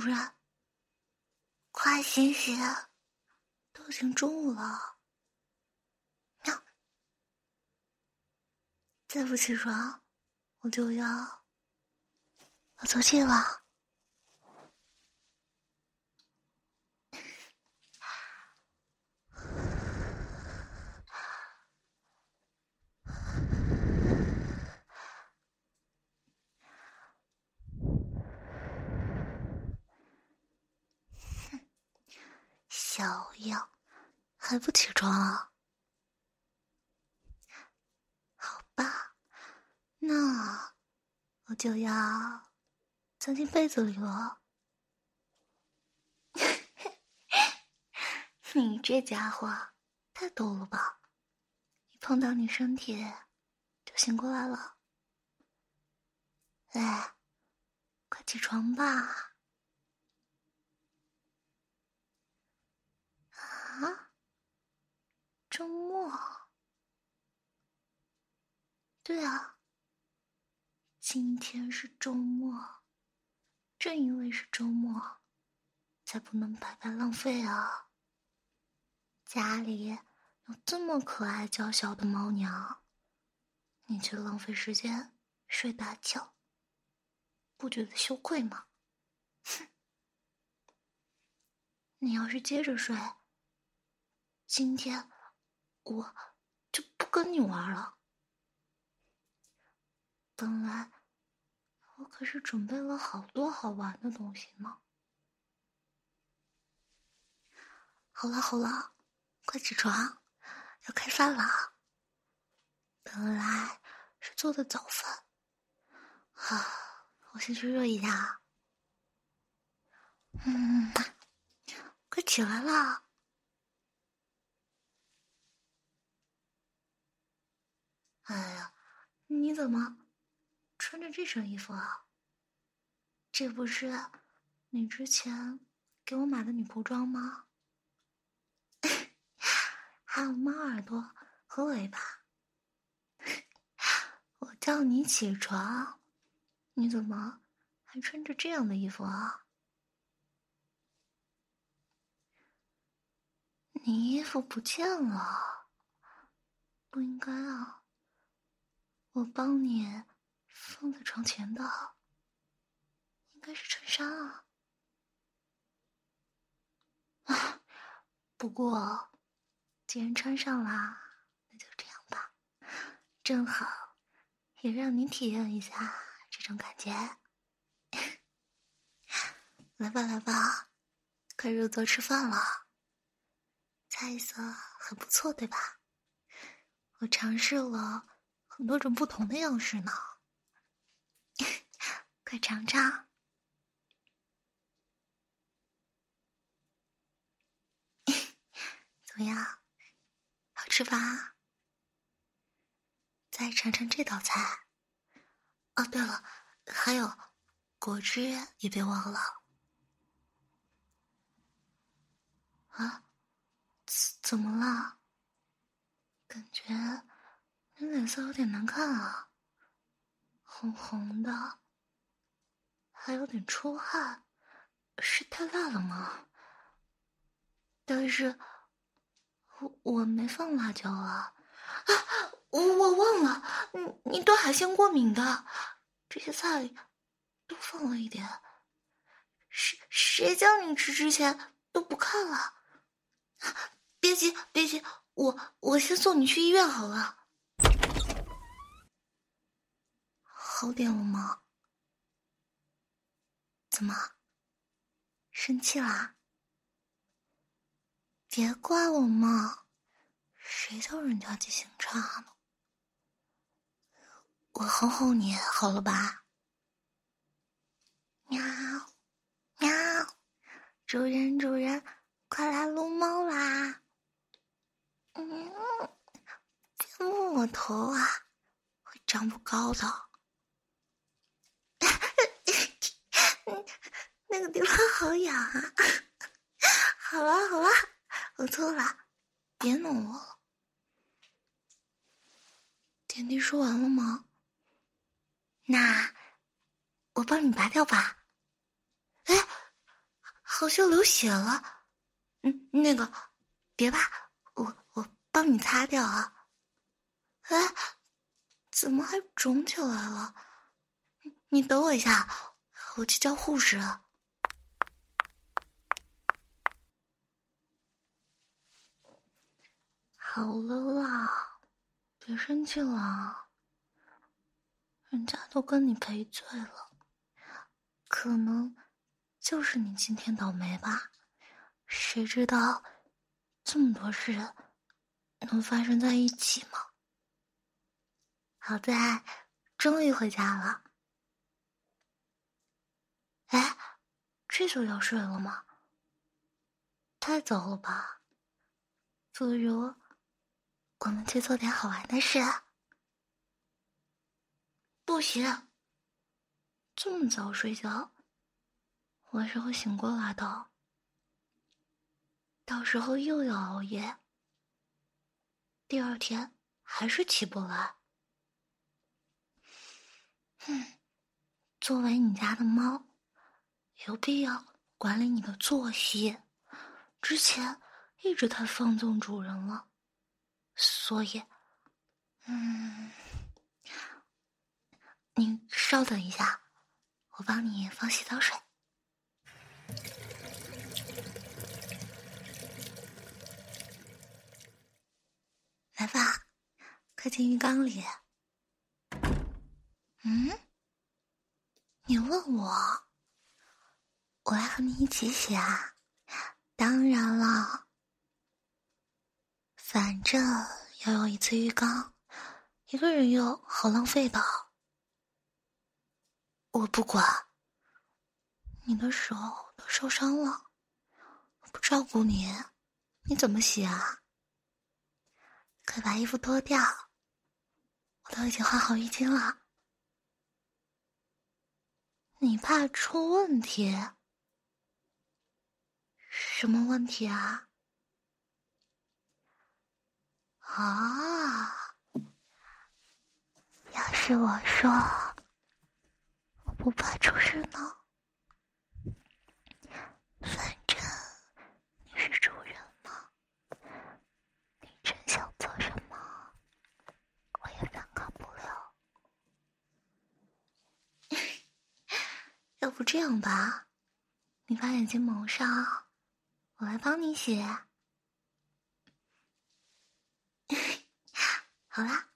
主人，快醒醒！都已经中午了，喵！再不起床，我就要我做气了。小样，还不起床啊？好吧，那我就要钻进被子里了。你这家伙太逗了吧！一碰到你身体就醒过来了。哎，快起床吧！周末？对啊，今天是周末，正因为是周末，才不能白白浪费啊。家里有这么可爱娇小的猫娘，你却浪费时间睡大觉，不觉得羞愧吗？哼！你要是接着睡。今天我就不跟你玩了。本来我可是准备了好多好玩的东西呢。好了好了，快起床，要开饭了。本来是做的早饭，啊，我先去热一下。嗯，快起来了。哎呀，你怎么穿着这身衣服啊？这不是你之前给我买的女仆装吗？还有猫耳朵和尾巴。我叫你起床，你怎么还穿着这样的衣服啊？你衣服不见了，不应该啊。我帮你放在床前的，应该是衬衫啊。啊，不过既然穿上了，那就这样吧，正好也让你体验一下这种感觉。来吧，来吧，快入座吃饭了。菜色很不错，对吧？我尝试了。很多种不同的样式呢，快尝尝，怎么样？好吃吧？再尝尝这道菜。哦，对了，还有果汁也别忘了。啊？怎怎么了？感觉。你脸色有点难看啊，红红的，还有点出汗，是太辣了吗？但是，我我没放辣椒啊，啊，我我忘了，你你对海鲜过敏的，这些菜里都放了一点，谁谁叫你吃之前都不看了？别急别急，我我先送你去医院好了。好点了吗？怎么生气啦？别怪我嘛，谁叫人家记性差呢？我哄哄你好了吧？喵喵，主人主人，快来撸猫啦！嗯，别摸我头啊，会长不高的。这个地方好痒 啊！好了好了，我错了，别弄我了。点滴说完了吗？那我帮你拔掉吧。哎，好像流血了。嗯，那个，别怕，我我帮你擦掉啊。哎，怎么还肿起来了？你等我一下，我去叫护士。好了啦，别生气了。人家都跟你赔罪了，可能就是你今天倒霉吧？谁知道这么多事能发生在一起吗？好在终于回家了。哎，这就要睡了吗？太早了吧？不如我们去做点好玩的事。不行，这么早睡觉，晚上会醒过来的。到时候又要熬夜，第二天还是起不来。哼，作为你家的猫，有必要管理你的作息。之前一直太放纵主人了，所以，嗯。你稍等一下，我帮你放洗澡水。来吧，快进浴缸里。嗯？你问我，我来和你一起洗啊？当然了，反正要用一次浴缸，一个人用好浪费的。我不管，你的手都受伤了，不照顾你，你怎么洗啊？快把衣服脱掉，我都已经换好浴巾了。你怕出问题？什么问题啊？啊！要是我说我。不怕出事呢，反正你是主人嘛，你真想做什么，我也反抗不了。要不这样吧，你把眼睛蒙上，我来帮你洗。好啦，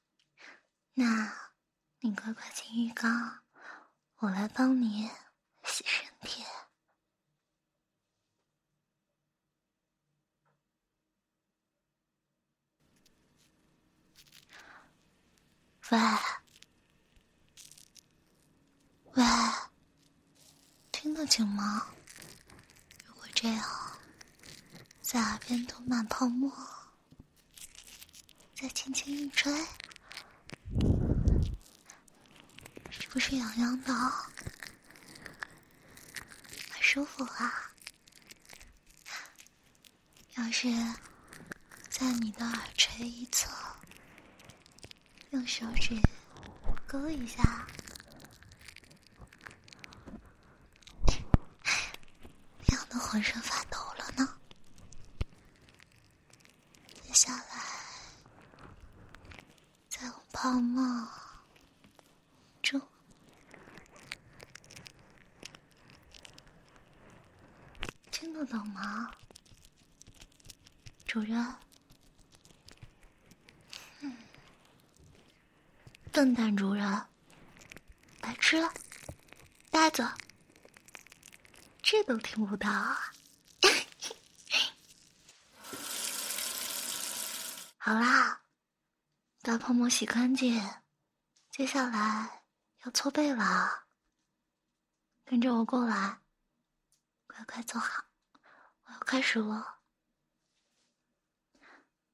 那你乖乖进浴缸。我来帮你洗身体。喂，喂，听得清吗？如果这样，在耳边涂满泡沫，再轻轻一吹。是不是痒痒的，很舒服啊。要是在你的耳垂一侧，用手指勾一下，痒的浑身发抖了呢。接下来，再用泡沫。冷吗，主人？笨蛋主人，白痴，呆子，这都听不到啊！好啦，把泡沫洗干净，接下来要搓背了，跟着我过来，乖乖坐好，开始了。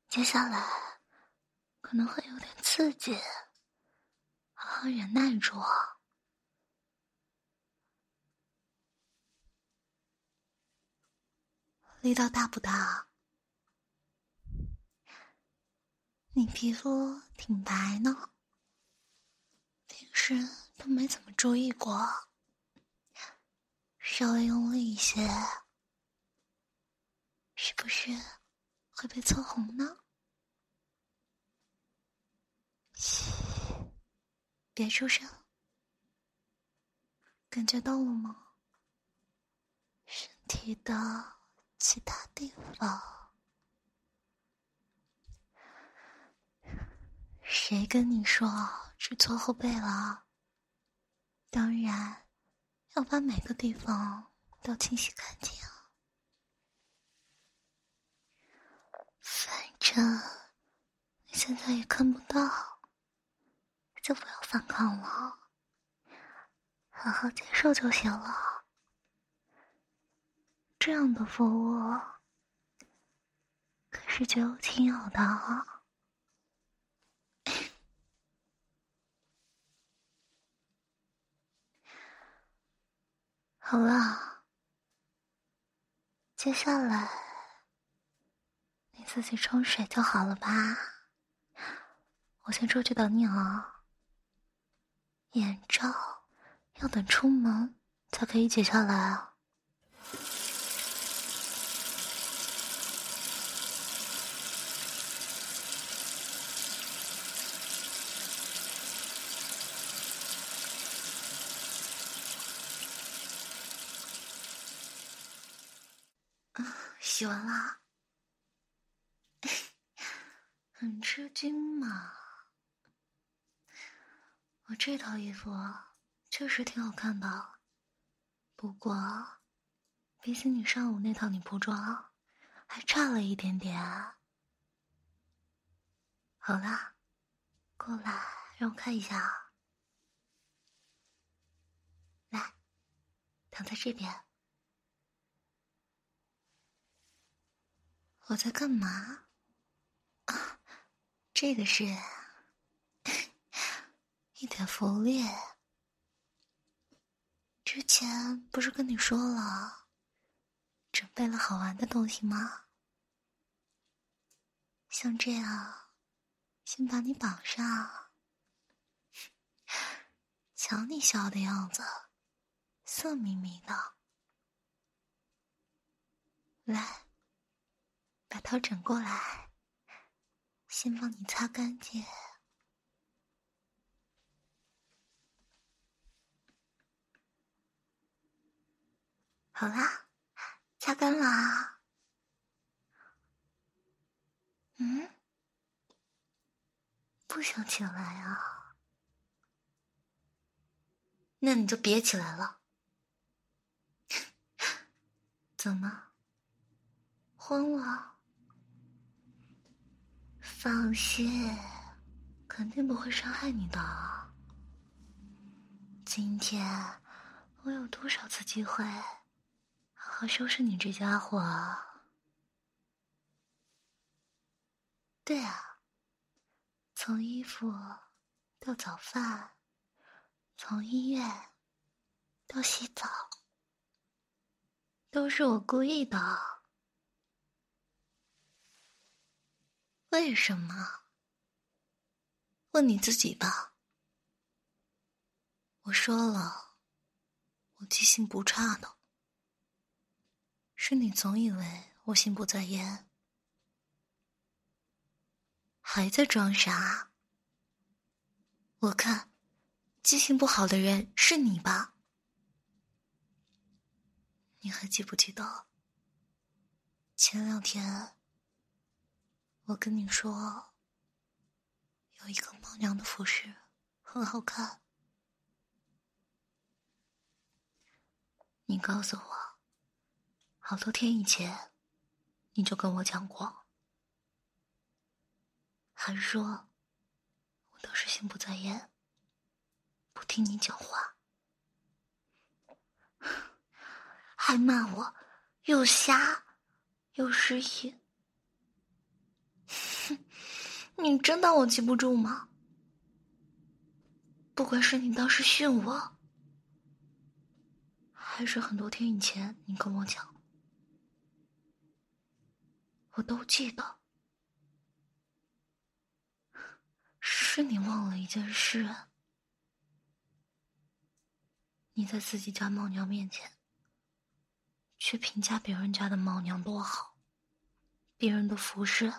接下来可能会有点刺激，好好忍耐住。力道大不大？你皮肤挺白呢，平时都没怎么注意过，稍微用力一些，是不是会被搓红呢？嘘，别出声，感觉到了吗？身体的。其他地方，谁跟你说只搓后背了？当然要把每个地方都清洗干净。这你现在也看不到，就不要反抗了，好好接受就行了。这样的服务可是绝无仅有的！好了，接下来自己冲水就好了吧？我先出去等你啊。眼罩要等出门才可以解下来啊。洗完了，很吃惊嘛。我这套衣服确实挺好看的，不过比起你上午那套女仆装，还差了一点点。好啦，过来让我看一下，来，躺在这边。我在干嘛？这个是一点福利。之前不是跟你说了，准备了好玩的东西吗？像这样，先把你绑上。瞧你笑的样子，色眯眯的。来。把头转过来，先帮你擦干净。好啦，擦干了。嗯，不想起来啊？那你就别起来了。怎么？慌了？放心，肯定不会伤害你的。今天我有多少次机会好好收拾你这家伙？对啊，从衣服到早饭，从医院到洗澡，都是我故意的。为什么？问你自己吧。我说了，我记性不差的，是你总以为我心不在焉，还在装傻。我看，记性不好的人是你吧？你还记不记得前两天？我跟你说，有一个猫娘的服饰很好看。你告诉我，好多天以前你就跟我讲过，还说我都是心不在焉。不听你讲话，还骂我又瞎又失忆。哼，你真当我记不住吗？不管是你当时训我，还是很多天以前你跟我讲，我都记得。是你忘了一件事。你在自己家猫娘面前，去评价别人家的猫娘多好，别人的服饰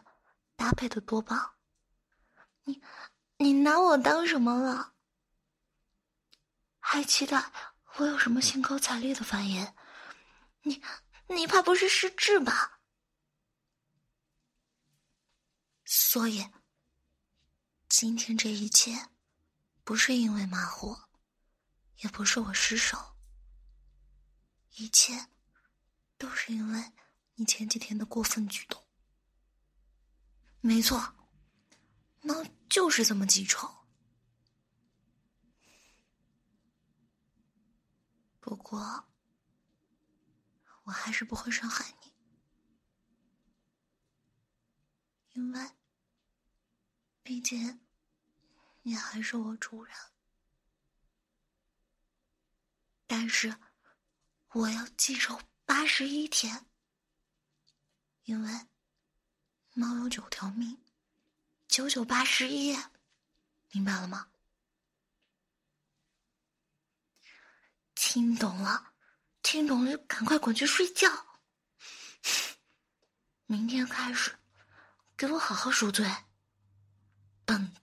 搭配的多棒。你，你拿我当什么了？还期待我有什么兴高采烈的发言？你，你怕不是失智吧？所以，今天这一切，不是因为马虎。也不是我失手，一切都是因为你前几天的过分举动。没错，猫就是这么记仇。不过，我还是不会伤害你，因为毕竟你还是我主人。但是，我要记仇八十一天，因为猫有九条命，九九八十一，明白了吗？听懂了，听懂了就赶快滚去睡觉。明天开始，给我好好赎罪，笨